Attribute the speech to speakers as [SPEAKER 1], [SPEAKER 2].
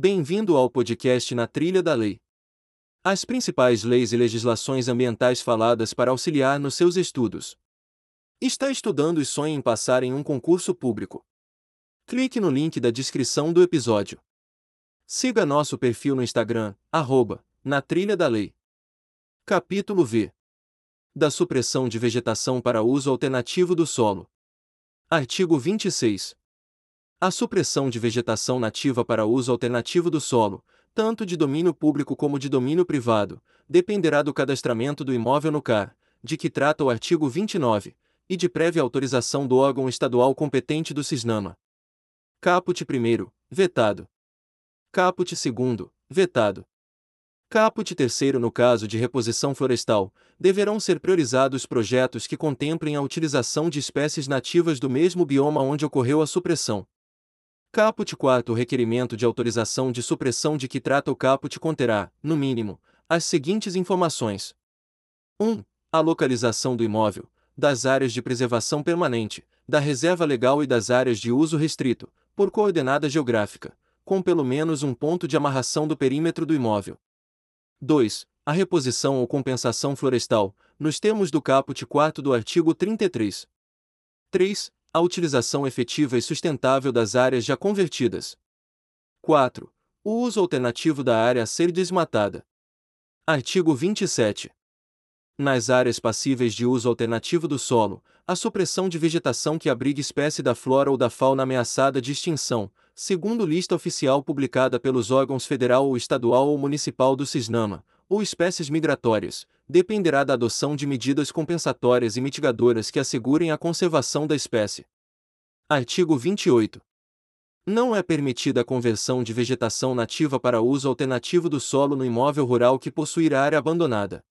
[SPEAKER 1] Bem-vindo ao podcast Na Trilha da Lei. As principais leis e legislações ambientais faladas para auxiliar nos seus estudos. Está estudando e sonha em passar em um concurso público? Clique no link da descrição do episódio. Siga nosso perfil no Instagram, arroba, na trilha da lei. Capítulo V. Da supressão de vegetação para uso alternativo do solo. Artigo 26. A supressão de vegetação nativa para uso alternativo do solo, tanto de domínio público como de domínio privado, dependerá do cadastramento do imóvel no CAR, de que trata o artigo 29, e de prévia autorização do órgão estadual competente do CISNAMA. Caput 1, vetado. Caput 2, vetado. Caput 3 no caso de reposição florestal, deverão ser priorizados projetos que contemplem a utilização de espécies nativas do mesmo bioma onde ocorreu a supressão. Caput 4 O requerimento de autorização de supressão de que trata o caput conterá, no mínimo, as seguintes informações. 1. A localização do imóvel, das áreas de preservação permanente, da reserva legal e das áreas de uso restrito, por coordenada geográfica, com pelo menos um ponto de amarração do perímetro do imóvel. 2. A reposição ou compensação florestal, nos termos do caput 4 do artigo 33. 3. A utilização efetiva e sustentável das áreas já convertidas. 4. O uso alternativo da área a ser desmatada. Artigo 27. Nas áreas passíveis de uso alternativo do solo, a supressão de vegetação que abrigue espécie da flora ou da fauna ameaçada de extinção, segundo lista oficial publicada pelos órgãos federal ou estadual ou municipal do CISNAMA, ou espécies migratórias, dependerá da adoção de medidas compensatórias e mitigadoras que assegurem a conservação da espécie. Artigo 28. Não é permitida a conversão de vegetação nativa para uso alternativo do solo no imóvel rural que possuir área abandonada.